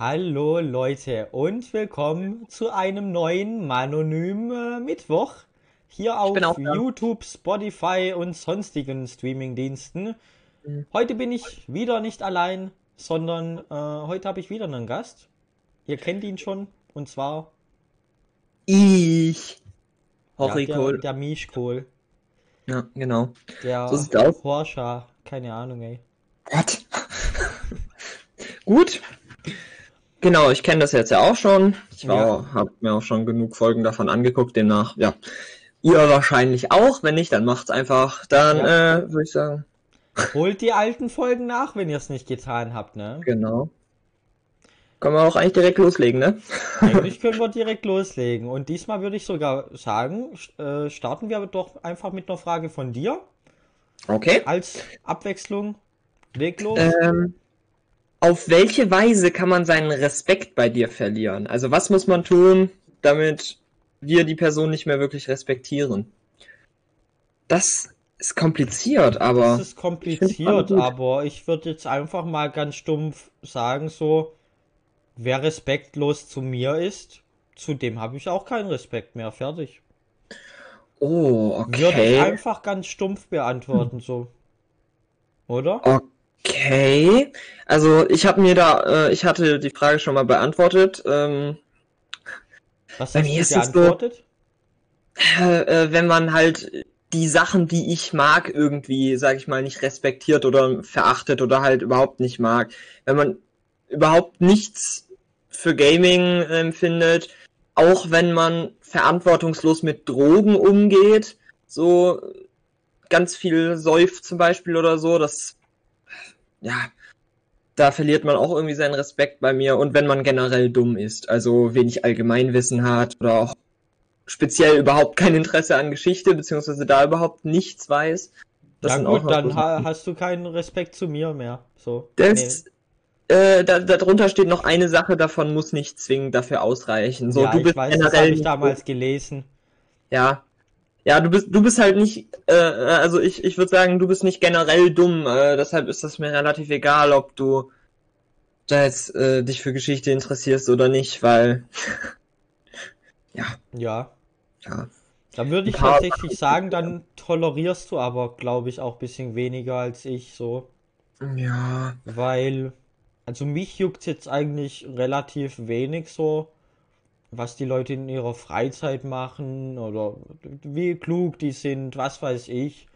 Hallo Leute und willkommen zu einem neuen Manonym äh, Mittwoch hier auf. YouTube, Spotify und sonstigen Streamingdiensten. Mhm. Heute bin ich wieder nicht allein, sondern äh, heute habe ich wieder einen Gast. Ihr kennt ihn schon und zwar Ich. ja, Hori der, der Mischkohl, Ja, genau. der So aus. Porsche, keine Ahnung ey. What? Gut. Genau, ich kenne das jetzt ja auch schon. Ich war, habe mir auch schon genug Folgen davon angeguckt, demnach, ja. Ihr wahrscheinlich auch. Wenn nicht, dann macht's einfach. Dann, äh, würde ich sagen, Holt die alten Folgen nach, wenn ihr es nicht getan habt, ne? genau. Können wir auch eigentlich direkt loslegen, ne? Eigentlich können wir direkt loslegen. Und diesmal würde ich sogar sagen, äh, starten wir doch einfach mit einer Frage von dir. Okay. Als Abwechslung. Leg los. Ähm, auf welche Weise kann man seinen Respekt bei dir verlieren? Also was muss man tun, damit wir die Person nicht mehr wirklich respektieren? Das ist kompliziert, aber Das ist ich kompliziert, gut. aber ich würde jetzt einfach mal ganz stumpf sagen, so, wer respektlos zu mir ist, zu dem habe ich auch keinen Respekt mehr. Fertig. oh, Würde ich okay. einfach ganz stumpf beantworten, so. Oder? Okay. Also ich habe mir da, äh, ich hatte die Frage schon mal beantwortet. Ähm, Was hast du ist es so- beantwortet? äh, äh, wenn man halt die Sachen, die ich mag, irgendwie, sag ich mal, nicht respektiert oder verachtet oder halt überhaupt nicht mag. Wenn man überhaupt nichts für Gaming empfindet, auch wenn man verantwortungslos mit Drogen umgeht, so ganz viel säuft zum Beispiel oder so, das, ja, da verliert man auch irgendwie seinen Respekt bei mir und wenn man generell dumm ist, also wenig Allgemeinwissen hat oder auch speziell überhaupt kein Interesse an Geschichte, beziehungsweise da überhaupt nichts weiß. Das Ja sind gut, dann ha hast du keinen Respekt zu mir mehr. So. Das, äh, da, darunter steht noch eine Sache, davon muss nicht zwingend dafür ausreichen. So, ja, du ich bist weiß, das habe ich damals gelesen. Ja. Ja, du bist, du bist halt nicht, äh, also ich, ich würde sagen, du bist nicht generell dumm, äh, deshalb ist das mir relativ egal, ob du da jetzt äh, dich für Geschichte interessierst oder nicht, weil ja, Ja. ja. Dann würde ich tatsächlich sagen, dann tolerierst du aber, glaube ich, auch ein bisschen weniger als ich so. Ja, Weil, also mich juckt jetzt eigentlich relativ wenig so, was die Leute in ihrer Freizeit machen oder wie klug die sind, was weiß ich.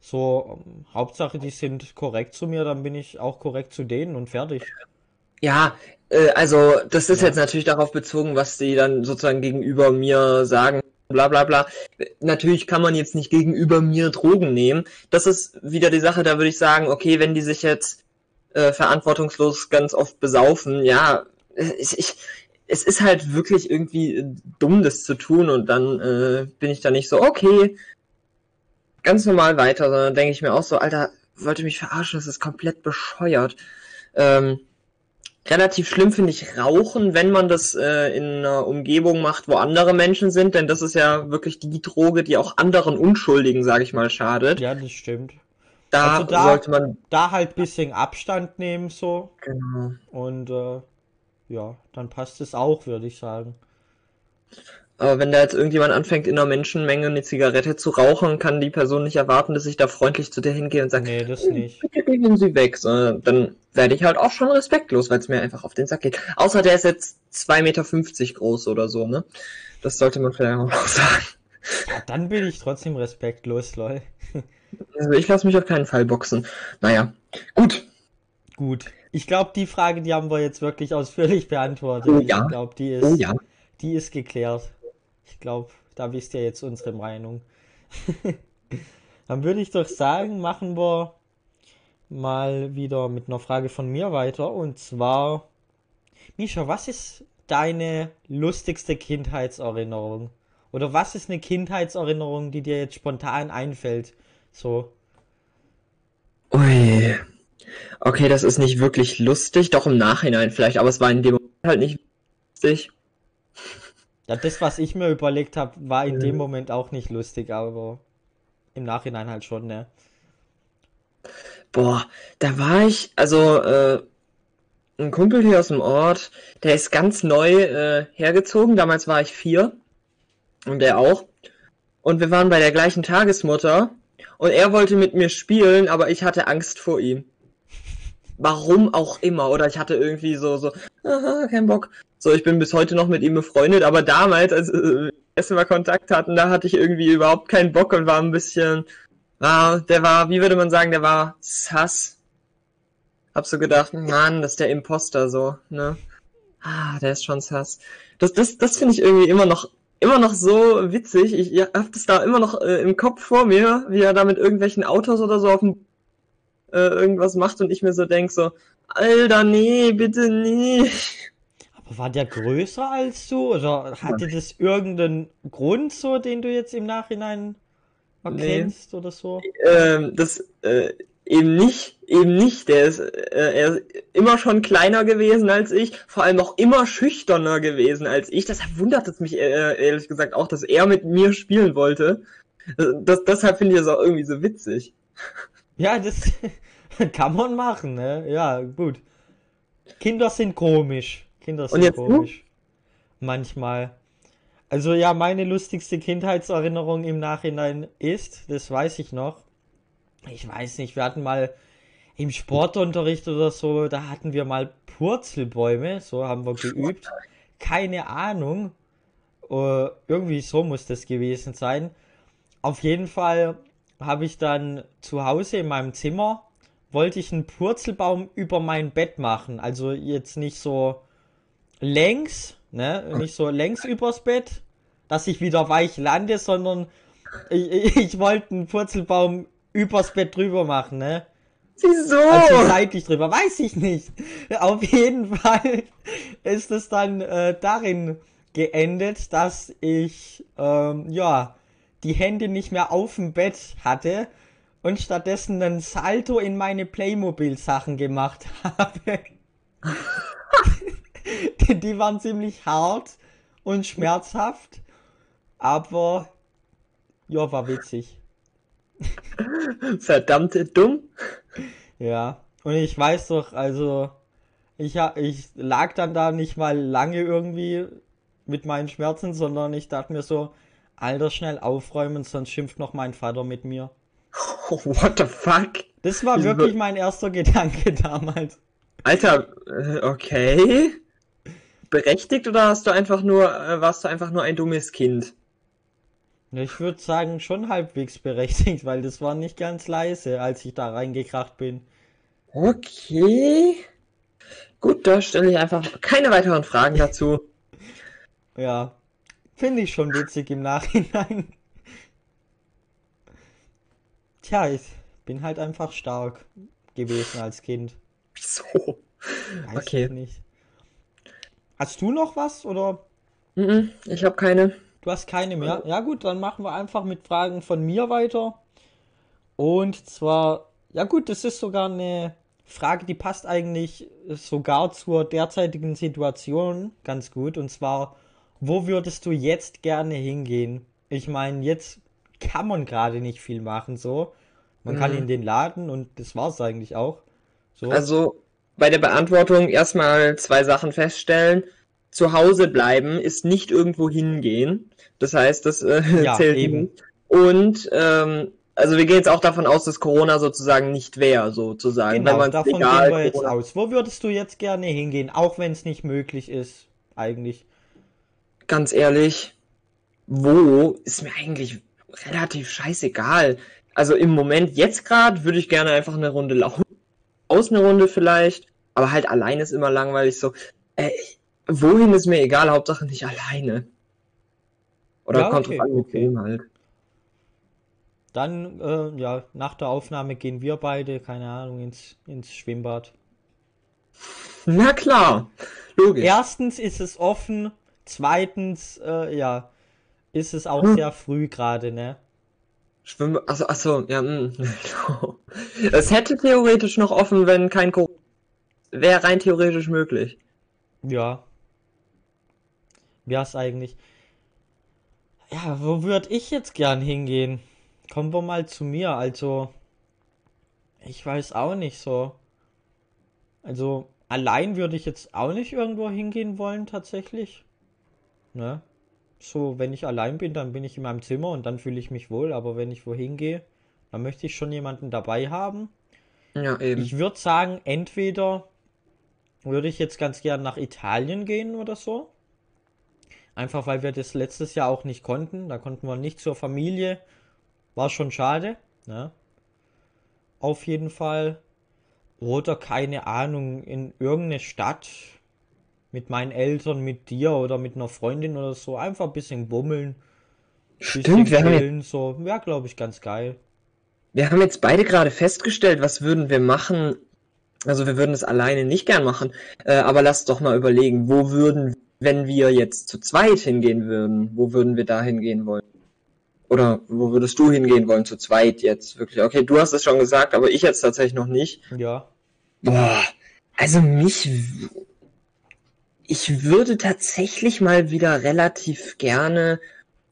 So, ähm, Hauptsache, die sind korrekt zu mir, dann bin ich auch korrekt zu denen und fertig. Ja, äh, also das ist Ja. jetzt natürlich darauf bezogen, was die dann sozusagen gegenüber mir sagen, bla bla bla. Natürlich kann man jetzt nicht gegenüber mir Drogen nehmen. Das ist wieder die Sache, da würde ich sagen, okay, wenn die sich jetzt äh, verantwortungslos ganz oft besaufen, ja, äh, ich, ich, es ist halt wirklich irgendwie äh, dumm, das zu tun und dann äh, bin ich da nicht so, okay, ganz normal weiter, sondern denke ich mir auch so, Alter, wollte mich verarschen, das ist komplett bescheuert. Ähm, relativ schlimm finde ich Rauchen, wenn man das äh, in einer Umgebung macht, wo andere Menschen sind, denn das ist ja wirklich die Droge, die auch anderen Unschuldigen, sage ich mal, schadet. Ja, das stimmt. Da, Also da- sollte man Da halt bisschen Abstand nehmen so genau. und äh, ja, dann passt es auch, würde ich sagen. Aber wenn da jetzt irgendjemand anfängt, in einer Menschenmenge eine Zigarette zu rauchen, kann die Person nicht erwarten, dass ich da freundlich zu dir hingehe und sage, Nee, das nicht. bitte gehen Sie weg, sondern dann werde ich halt auch schon respektlos, weil es mir einfach auf den Sack geht. Außer der ist jetzt 2,50 Meter groß oder so, ne? Das sollte man vielleicht auch noch sagen. Ja, dann bin ich trotzdem respektlos, lol. Also ich lasse mich auf keinen Fall boxen. Naja, gut. Gut. Ich glaube, die Frage, die haben wir jetzt wirklich ausführlich beantwortet. Oh ja. Ich glaube, die ist, Oh ja. die ist geklärt. Ich glaube, da wisst ihr jetzt unsere Meinung. Dann würde ich doch sagen, machen wir mal wieder mit einer Frage von mir weiter. Und zwar, Misha, was ist deine lustigste Kindheitserinnerung? Oder was ist eine Kindheitserinnerung, die dir jetzt spontan einfällt? So. Ui. Okay, das ist nicht wirklich lustig, doch im Nachhinein vielleicht, aber es war in dem Moment halt nicht lustig. Ja, das, was ich mir überlegt habe, war in Ja. dem Moment auch nicht lustig, aber im Nachhinein halt schon, ne? Boah, da war ich, also, äh, ein Kumpel hier aus dem Ort, der ist ganz neu äh, hergezogen. Damals war ich vier. Und er auch. Und wir waren bei der gleichen Tagesmutter. Und er wollte mit mir spielen, aber ich hatte Angst vor ihm. Warum auch immer. Oder ich hatte irgendwie so, so, aha, kein Bock. So, ich bin bis heute noch mit ihm befreundet, aber damals, als äh, wir erst mal Kontakt hatten, da hatte ich irgendwie überhaupt keinen Bock und war ein bisschen, ah, der war, wie würde man sagen, der war sass. Hab so gedacht, Mann, das ist der Imposter so, ne? Ah, der ist schon sass. Das, das, das finde ich irgendwie immer noch, immer noch so witzig. Ich hab das da immer noch äh, im Kopf vor mir, wie er da mit irgendwelchen Autos oder so auf dem äh, irgendwas macht und ich mir so denk so, Alter, nee, bitte nicht. Aber war der größer als du? Oder hatte das irgendeinen Grund so, den du jetzt im Nachhinein erkennst oder so? Ähm, das, äh, eben nicht, eben nicht. Der ist, äh, er ist immer schon kleiner gewesen als ich, vor allem auch immer schüchterner gewesen als ich. Deshalb wundert es mich äh, ehrlich gesagt auch, dass er mit mir spielen wollte. Das, deshalb finde ich das auch irgendwie so witzig. Ja, das kann man machen, ne? Ja, gut. Kinder sind komisch. Kinder sind Und jetzt du? komisch. Manchmal. Also ja, meine lustigste Kindheitserinnerung im Nachhinein ist, das weiß ich noch. Ich weiß nicht, wir hatten mal im Sportunterricht oder so, da hatten wir mal Purzelbäume, so haben wir geübt. Keine Ahnung. Äh, irgendwie so muss das gewesen sein. Auf jeden Fall habe ich dann zu Hause in meinem Zimmer, wollte ich einen Purzelbaum über mein Bett machen. Also jetzt nicht so längs, ne? Nicht so längs übers Bett, dass ich wieder weich lande, sondern ich, ich, wollte einen Purzelbaum übers Bett drüber machen, ne? Wieso? Also seitlich drüber, weiß ich nicht. Auf jeden Fall ist es dann äh, darin geendet, dass ich ähm, ja die Hände nicht mehr auf dem Bett hatte und stattdessen einen Salto in meine Playmobil-Sachen gemacht habe. die, die waren ziemlich hart und schmerzhaft, aber ja, war witzig. Verdammt dumm. Ja, und ich weiß doch, also ich, ich lag dann da nicht mal lange irgendwie mit meinen Schmerzen, sondern ich dachte mir so, Alter, schnell aufräumen, sonst schimpft noch mein Vater mit mir. What the fuck? Das war wirklich mein erster Gedanke damals. Alter, äh, okay. Berechtigt oder hast du einfach nur, äh, warst du einfach nur ein dummes Kind? Ich würde sagen, schon halbwegs berechtigt, weil das war nicht ganz leise, als ich da reingekracht bin. Okay. Gut, da stelle ich einfach keine weiteren Fragen dazu. Ja, finde ich schon witzig im Nachhinein. Tja, ich bin halt einfach stark gewesen als Kind. Wieso? Weiß Okay. ich nicht. Hast du noch was oder Ich habe keine. du hast keine mehr? Ja gut, dann machen wir einfach mit Fragen von mir weiter. Und zwar, ja gut, das ist sogar eine Frage, die passt eigentlich sogar zur derzeitigen Situation ganz gut. Und zwar, wo würdest du jetzt gerne hingehen? Ich meine, jetzt kann man gerade nicht viel machen, so. Man kann Mhm. in den Laden und das war's eigentlich auch. So. Also bei der Beantwortung erstmal zwei Sachen feststellen. Zu Hause bleiben ist nicht irgendwo hingehen. Das heißt, das äh, Ja, zählt eben. nicht. Und ähm, also wir gehen jetzt auch davon aus, dass Corona sozusagen nicht wäre, sozusagen. Genau, davon egal, gehen wir jetzt Corona- aus. Wo würdest du jetzt gerne hingehen, auch wenn es nicht möglich ist, eigentlich? Ganz ehrlich, wo ist mir eigentlich relativ scheißegal. Also im Moment jetzt gerade würde ich gerne einfach eine Runde laufen. Aus eine Runde vielleicht, aber halt allein ist immer langweilig so. Äh, wohin ist mir egal, Hauptsache nicht alleine. Oder Ja, kommt okay, drauf an, mit okay. wem halt. Dann, äh, ja, nach der Aufnahme gehen wir beide, keine Ahnung, ins, ins Schwimmbad. Na klar, logisch. Erstens ist es offen, zweitens, äh, ja, ist es auch Hm. sehr früh gerade, ne? Schwimmen, achso, achso, ja, mm, Es hätte theoretisch noch offen, wenn kein Corona wäre rein theoretisch möglich. Ja. Wär's eigentlich. Ja, wo würde ich jetzt gern hingehen? Kommen wir mal zu mir. Also, ich weiß auch nicht so. Also, allein würde ich jetzt auch nicht irgendwo hingehen wollen, tatsächlich. Ne? So, wenn ich allein bin, dann bin ich in meinem Zimmer und dann fühle ich mich wohl, aber wenn ich wohin gehe, dann möchte ich schon jemanden dabei haben. Ja, eben. Ich würde sagen, entweder würde ich jetzt ganz gern nach Italien gehen oder so. Einfach weil wir das letztes Jahr auch nicht konnten. Da konnten wir nicht zur Familie. War schon schade. Ne? Auf jeden Fall. Oder keine Ahnung, in irgendeine Stadt mit meinen Eltern, mit dir oder mit einer Freundin oder so. Einfach ein bisschen bummeln. Stimmt, bisschen wir haben, jetzt, chillen, so. Wäre, glaube ich, ganz geil. wir haben jetzt beide gerade festgestellt, was würden wir machen. Also wir würden es alleine nicht gern machen. Äh, aber lass doch mal überlegen, wo würden, wenn wir jetzt zu zweit hingehen würden, wo würden wir da hingehen wollen? Oder wo würdest du hingehen wollen, zu zweit jetzt wirklich? Okay, du hast es schon gesagt, aber ich jetzt tatsächlich noch nicht. Ja. Boah, also mich, ich würde tatsächlich mal wieder relativ gerne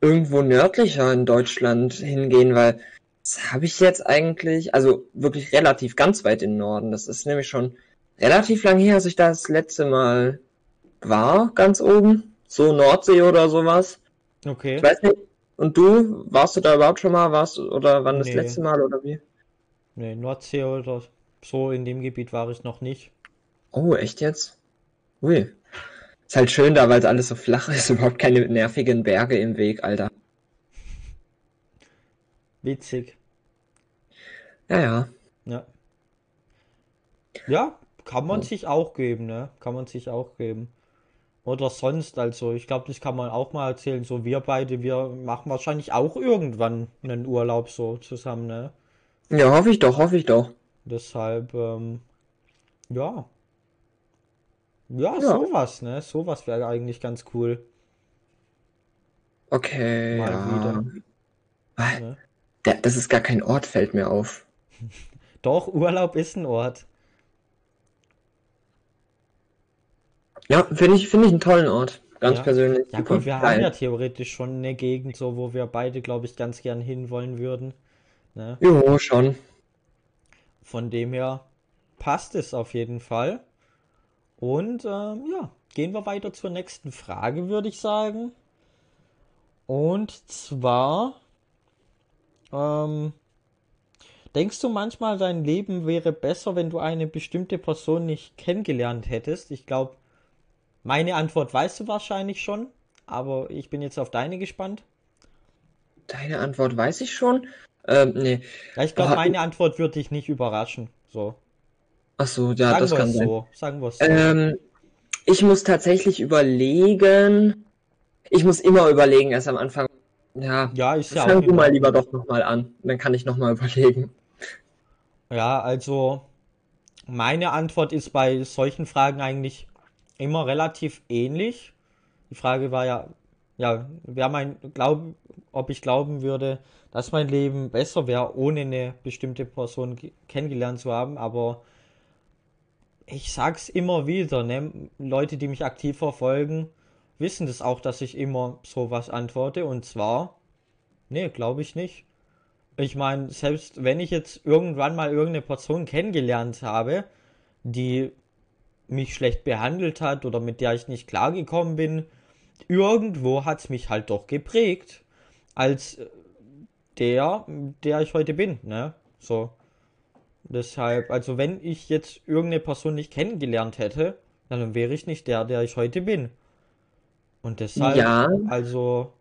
irgendwo nördlicher in Deutschland hingehen, weil das habe ich jetzt eigentlich, also wirklich relativ ganz weit im Norden. Das ist nämlich schon relativ lang her, als ich da das letzte Mal war, ganz oben. So Nordsee oder sowas. Okay. Ich weiß nicht. Und du, warst du da überhaupt schon mal? Warst du, oder wann das Nee. letzte Mal oder wie? Nee, Nordsee oder so in dem Gebiet war ich noch nicht. Oh, echt jetzt? Ui. Ist halt schön da, weil es alles so flach ist, überhaupt keine nervigen Berge im Weg, Alter. Witzig. Ja, ja. Ja. Ja, kann man Ja. sich auch geben, ne? Kann man sich auch geben. Oder sonst, also, ich glaube, das kann man auch mal erzählen. So, wir beide, wir machen wahrscheinlich auch irgendwann einen Urlaub so zusammen, ne? Ja, hoffe ich doch, hoffe ich doch. Deshalb, ähm, ja. Ja, Ja. sowas, ne? Sowas wäre eigentlich ganz cool. Okay, Mal ja. wieder. Ne? Der, das ist gar kein Ort, fällt mir auf. Doch, Urlaub ist ein Ort. Ja, finde ich, finde ich einen tollen Ort. Ganz Ja. persönlich. Ja gut, wir haben ja theoretisch schon eine Gegend, so wo wir beide, glaube ich, ganz gern hinwollen würden. Ne? Jo, schon. Von dem her passt es auf jeden Fall. Und ähm, ja, gehen wir weiter zur nächsten Frage, würde ich sagen. Und zwar, ähm, denkst du manchmal, dein Leben wäre besser, wenn du eine bestimmte Person nicht kennengelernt hättest? Ich glaube, meine Antwort weißt du wahrscheinlich schon, aber ich bin jetzt auf deine gespannt. Deine Antwort weiß ich schon. Ähm, nee. Ja, ich glaube, Ah, meine Antwort wird dich nicht überraschen. So, Ach so, ja, sagen das kann sein. so, sagen wir es so. Ähm, ich muss tatsächlich überlegen. Ich muss immer überlegen, erst am Anfang. Ja, Ja, ist ja fang du mal lieber doch nochmal an. Dann kann ich nochmal überlegen. Ja, also meine Antwort ist bei solchen Fragen eigentlich immer relativ ähnlich. Die Frage war ja, ja, wer mein Glaub, ob ich glauben würde, dass mein Leben besser wäre, ohne eine bestimmte Person ge- kennengelernt zu haben, aber ich sag's immer wieder, ne? Leute, die mich aktiv verfolgen, wissen das auch, dass ich immer sowas antworte und zwar, nee, glaube ich nicht. Ich meine, selbst wenn ich jetzt irgendwann mal irgendeine Person kennengelernt habe, die mich schlecht behandelt hat oder mit der ich nicht klargekommen bin, irgendwo hat es mich halt doch geprägt als der, der ich heute bin, ne? So. Deshalb, also wenn ich jetzt irgendeine Person nicht kennengelernt hätte, dann wäre ich nicht der, der ich heute bin. Und deshalb, Ja, also,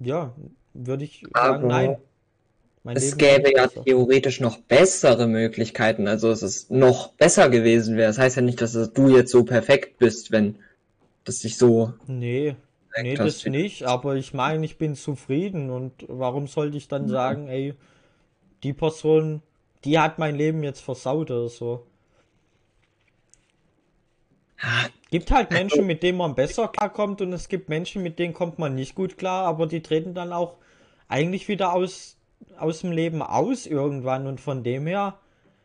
ja, würde ich sagen, aber nein. Mein es Leben gäbe ja besser. theoretisch noch bessere Möglichkeiten. Also es ist noch besser gewesen wäre. Das heißt ja nicht, dass du jetzt so perfekt bist, wenn das dich so Nee, nee, das nicht, aber ich meine, ich bin zufrieden und warum sollte ich dann sagen, ey, die Person, die hat mein Leben jetzt versaut oder so. Gibt halt Also, Menschen, mit denen man besser klarkommt und es gibt Menschen, mit denen kommt man nicht gut klar, aber die treten dann auch eigentlich wieder aus, aus dem Leben aus irgendwann und von dem her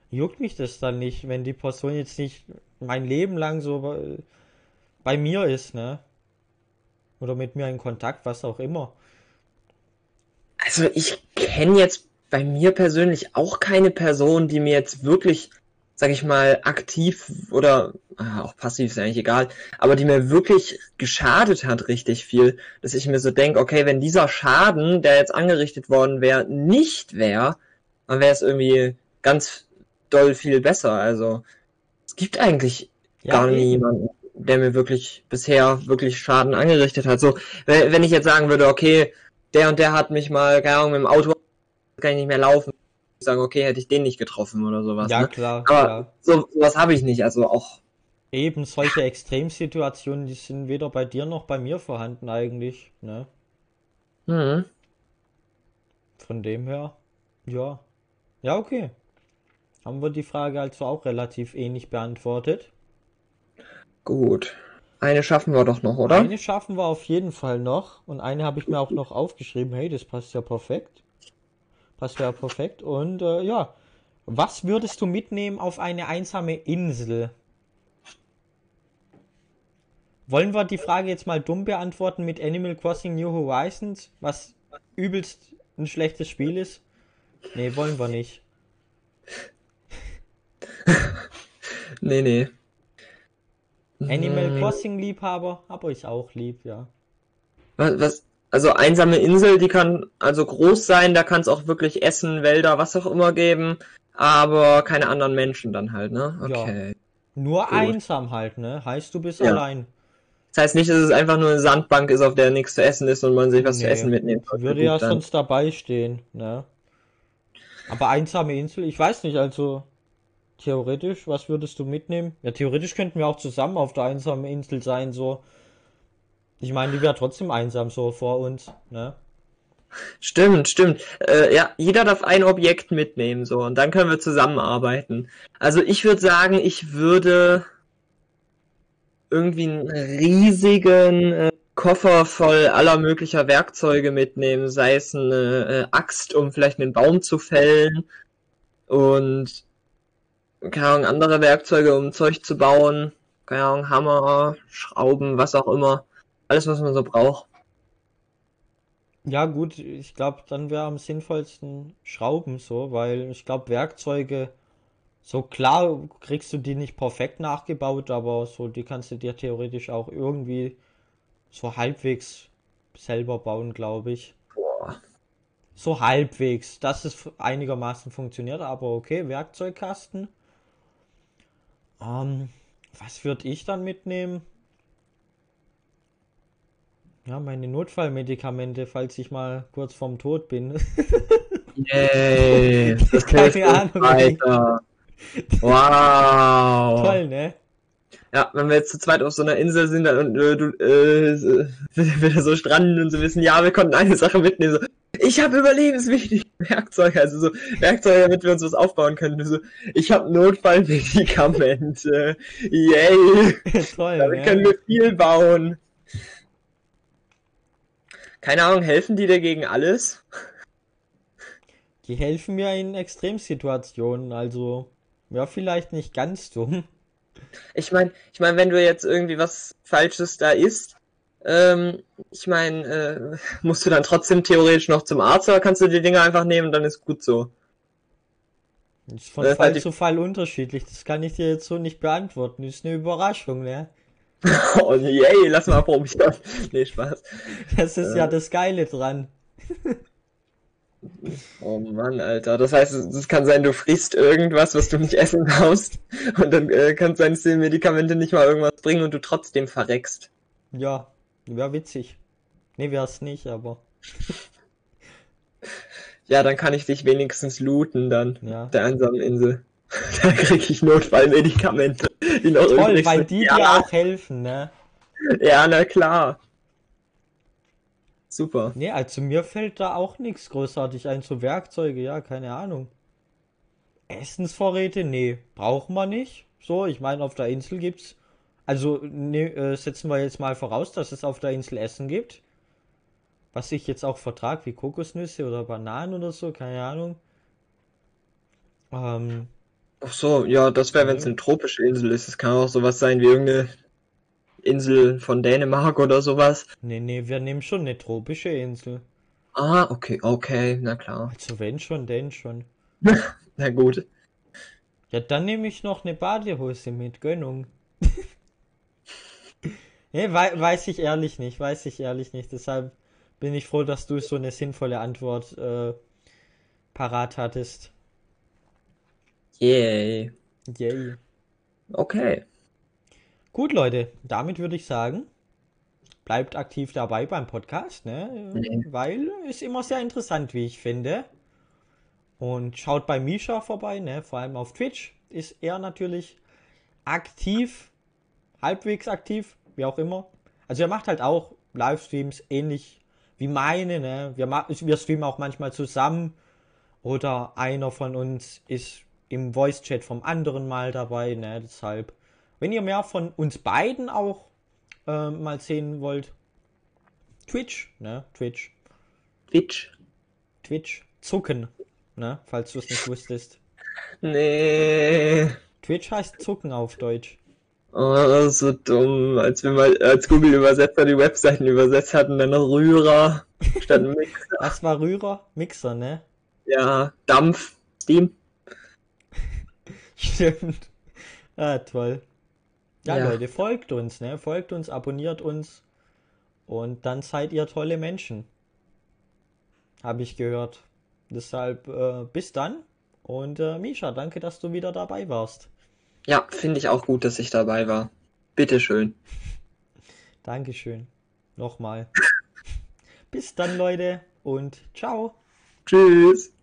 juckt mich das dann nicht, wenn die Person jetzt nicht mein Leben lang so bei, bei mir ist, ne? Oder mit mir in Kontakt, was auch immer. Also ich kenne jetzt bei mir persönlich auch keine Person, die mir jetzt wirklich sag ich mal, aktiv oder ah, auch passiv ist eigentlich egal, aber die mir wirklich geschadet hat richtig viel, dass ich mir so denke, okay, wenn dieser Schaden, der jetzt angerichtet worden wäre, nicht wäre, dann wäre es irgendwie ganz doll viel besser. Also es gibt eigentlich Ja, gar eben. niemanden, der mir wirklich bisher wirklich Schaden angerichtet hat. So, wenn, wenn ich jetzt sagen würde, okay, der und der hat mich mal, keine Ahnung, mit dem Auto kann ich nicht mehr laufen, ich sagen, okay, hätte ich den nicht getroffen oder sowas. Ja, ne? klar, Aber klar. so, sowas habe ich nicht, also auch. Eben solche Extremsituationen, die sind weder bei dir noch bei mir vorhanden eigentlich, ne? Hm. Von dem her, ja. Ja, okay. Haben wir die Frage also auch relativ ähnlich beantwortet. Gut. Eine schaffen wir doch noch, oder? Eine schaffen wir auf jeden Fall noch und eine habe ich mir auch noch aufgeschrieben. Hey, das passt ja perfekt. Passt ja perfekt. Und äh, ja, was würdest du mitnehmen auf eine einsame Insel? Wollen wir die Frage jetzt mal dumm beantworten mit Animal Crossing New Horizons, was übelst ein schlechtes Spiel ist? Nee, wollen wir nicht. Nee, nee. Animal Hm, Crossing Liebhaber, aber ich auch lieb, ja. Was, was, also einsame Insel, die kann also groß sein, da kann es auch wirklich Essen, Wälder, was auch immer geben, aber keine anderen Menschen dann halt, ne? Ja. Okay. Nur Gut. einsam halt, ne? Heißt, du bist Ja. allein. Das heißt nicht, dass es einfach nur eine Sandbank ist, auf der nichts zu essen ist und man sich was zu Nee, essen mitnehmen sollte. Würde ja dann. sonst dabei stehen, ne? Aber einsame Insel, ich weiß nicht, also theoretisch, was würdest du mitnehmen? Ja, theoretisch könnten wir auch zusammen auf der einsamen Insel sein, so. Ich meine, die wäre trotzdem einsam so vor uns, ne? Stimmt, stimmt. Äh, ja, jeder darf ein Objekt mitnehmen, so, und dann können wir zusammenarbeiten. Also ich würde sagen, ich würde irgendwie einen riesigen äh, Koffer voll aller möglicher Werkzeuge mitnehmen, sei es eine äh, Axt, um vielleicht einen Baum zu fällen und keine Ahnung, andere Werkzeuge, um Zeug zu bauen, keine Ahnung, Hammer, Schrauben, was auch immer. Alles, was man so braucht. Ja, gut, ich glaube, dann wäre am sinnvollsten Schrauben so, weil ich glaube, Werkzeuge, so klar kriegst du die nicht perfekt nachgebaut, aber so, die kannst du dir theoretisch auch irgendwie so halbwegs selber bauen, glaube ich. Boah. So halbwegs, dass es einigermaßen funktioniert, aber okay, Werkzeugkasten. Ähm, was würde ich dann mitnehmen? Ja, meine Notfallmedikamente, falls ich mal kurz vorm Tod bin. Yay, das Keine Ahnung, weiter. Wow. Toll, ne? Ja, wenn wir jetzt zu zweit auf so einer Insel sind dann, und äh, du äh, wieder so stranden und so wissen, ja, wir konnten eine Sache mitnehmen. So, ich habe überlebenswichtige Werkzeuge, also so Werkzeuge, damit wir uns was aufbauen können. So, ich habe Notfallmedikamente. Yay, Toll, damit ne? können wir viel bauen. Keine Ahnung, helfen die dir gegen alles? Die helfen mir in Extremsituationen, also ja, vielleicht nicht ganz dumm. Ich meine, ich meine, wenn du jetzt irgendwie was Falsches da isst, ähm, ich meine, äh, musst du dann trotzdem theoretisch noch zum Arzt oder kannst du die Dinger einfach nehmen und dann ist gut so. Das ist von Das Fall halt zu Fall unterschiedlich. Das kann ich dir jetzt so nicht beantworten. Das ist eine Überraschung, ne? Oh yay, lass mal probieren. Nee, Spaß. Das ist ja das Geile dran. Oh Mann, Alter. Das heißt, es kann sein, du frisst irgendwas, was du nicht essen darfst und dann äh, kann es sein, dass die Medikamente nicht mal irgendwas bringen und du trotzdem verreckst. Ja, wäre witzig. Ne, wär's nicht, aber Ja, dann kann ich dich wenigstens looten dann ja. auf der einsamen Insel. Da krieg ich Notfallmedikamente. Die noch Toll, weil die ja, dir auch helfen, ne? Ja, na klar. Super. Ne, also mir fällt da auch nichts großartig ein. So Werkzeuge, ja, keine Ahnung. Essensvorräte, nee, brauchen wir nicht. So, ich meine, auf der Insel gibt's. Also, ne, äh, setzen wir jetzt mal voraus, dass es auf der Insel Essen gibt. Was ich jetzt auch vertrag, wie Kokosnüsse oder Bananen oder so, keine Ahnung. Ähm, Ach so, ja, das wäre, wenn es Ja. eine tropische Insel ist. Es kann auch sowas sein wie irgendeine Insel von Dänemark oder sowas. nee, nee, wir nehmen schon eine tropische Insel. Ah, okay, okay, na klar. Also wenn schon, denn schon. Na gut. Ja, dann nehme ich noch eine Badehose mit, Gönnung. nee, wei weiß ich ehrlich nicht, weiß ich ehrlich nicht. Deshalb bin ich froh, dass du so eine sinnvolle Antwort äh, parat hattest. Yay. Yay. Okay. Gut, Leute, damit würde ich sagen, bleibt aktiv dabei beim Podcast, ne? Nee. Weil ist immer sehr interessant, wie ich finde. Und schaut bei Misha vorbei, ne? Vor allem auf Twitch ist er natürlich aktiv, halbwegs aktiv, wie auch immer. Also er macht halt auch Livestreams ähnlich wie meine, ne? Wir, wir streamen auch manchmal zusammen oder einer von uns ist im Voice-Chat vom anderen mal dabei, ne? Deshalb, wenn ihr mehr von uns beiden auch äh, mal sehen wollt, Twitch, ne? Twitch, Twitch. Twitch, zucken, ne? Falls du es nicht wusstest. Nee. Twitch heißt zucken auf Deutsch. Oh, so dumm. Als wir mal als Google-Übersetzer die Webseiten übersetzt hatten, dann noch Rührer statt Mixer. Das war Rührer, Mixer, ne? Ja, Dampf, Steam. Stimmt. Ah, toll. Ja, Ja. Leute, folgt uns, ne? Folgt uns, abonniert uns und dann seid ihr tolle Menschen. Habe ich gehört. Deshalb äh, bis dann und äh, Misha, danke, dass du wieder dabei warst. Ja, finde ich auch gut, dass ich dabei war. Bitteschön. Dankeschön. Nochmal. bis dann, Leute und ciao. Tschüss.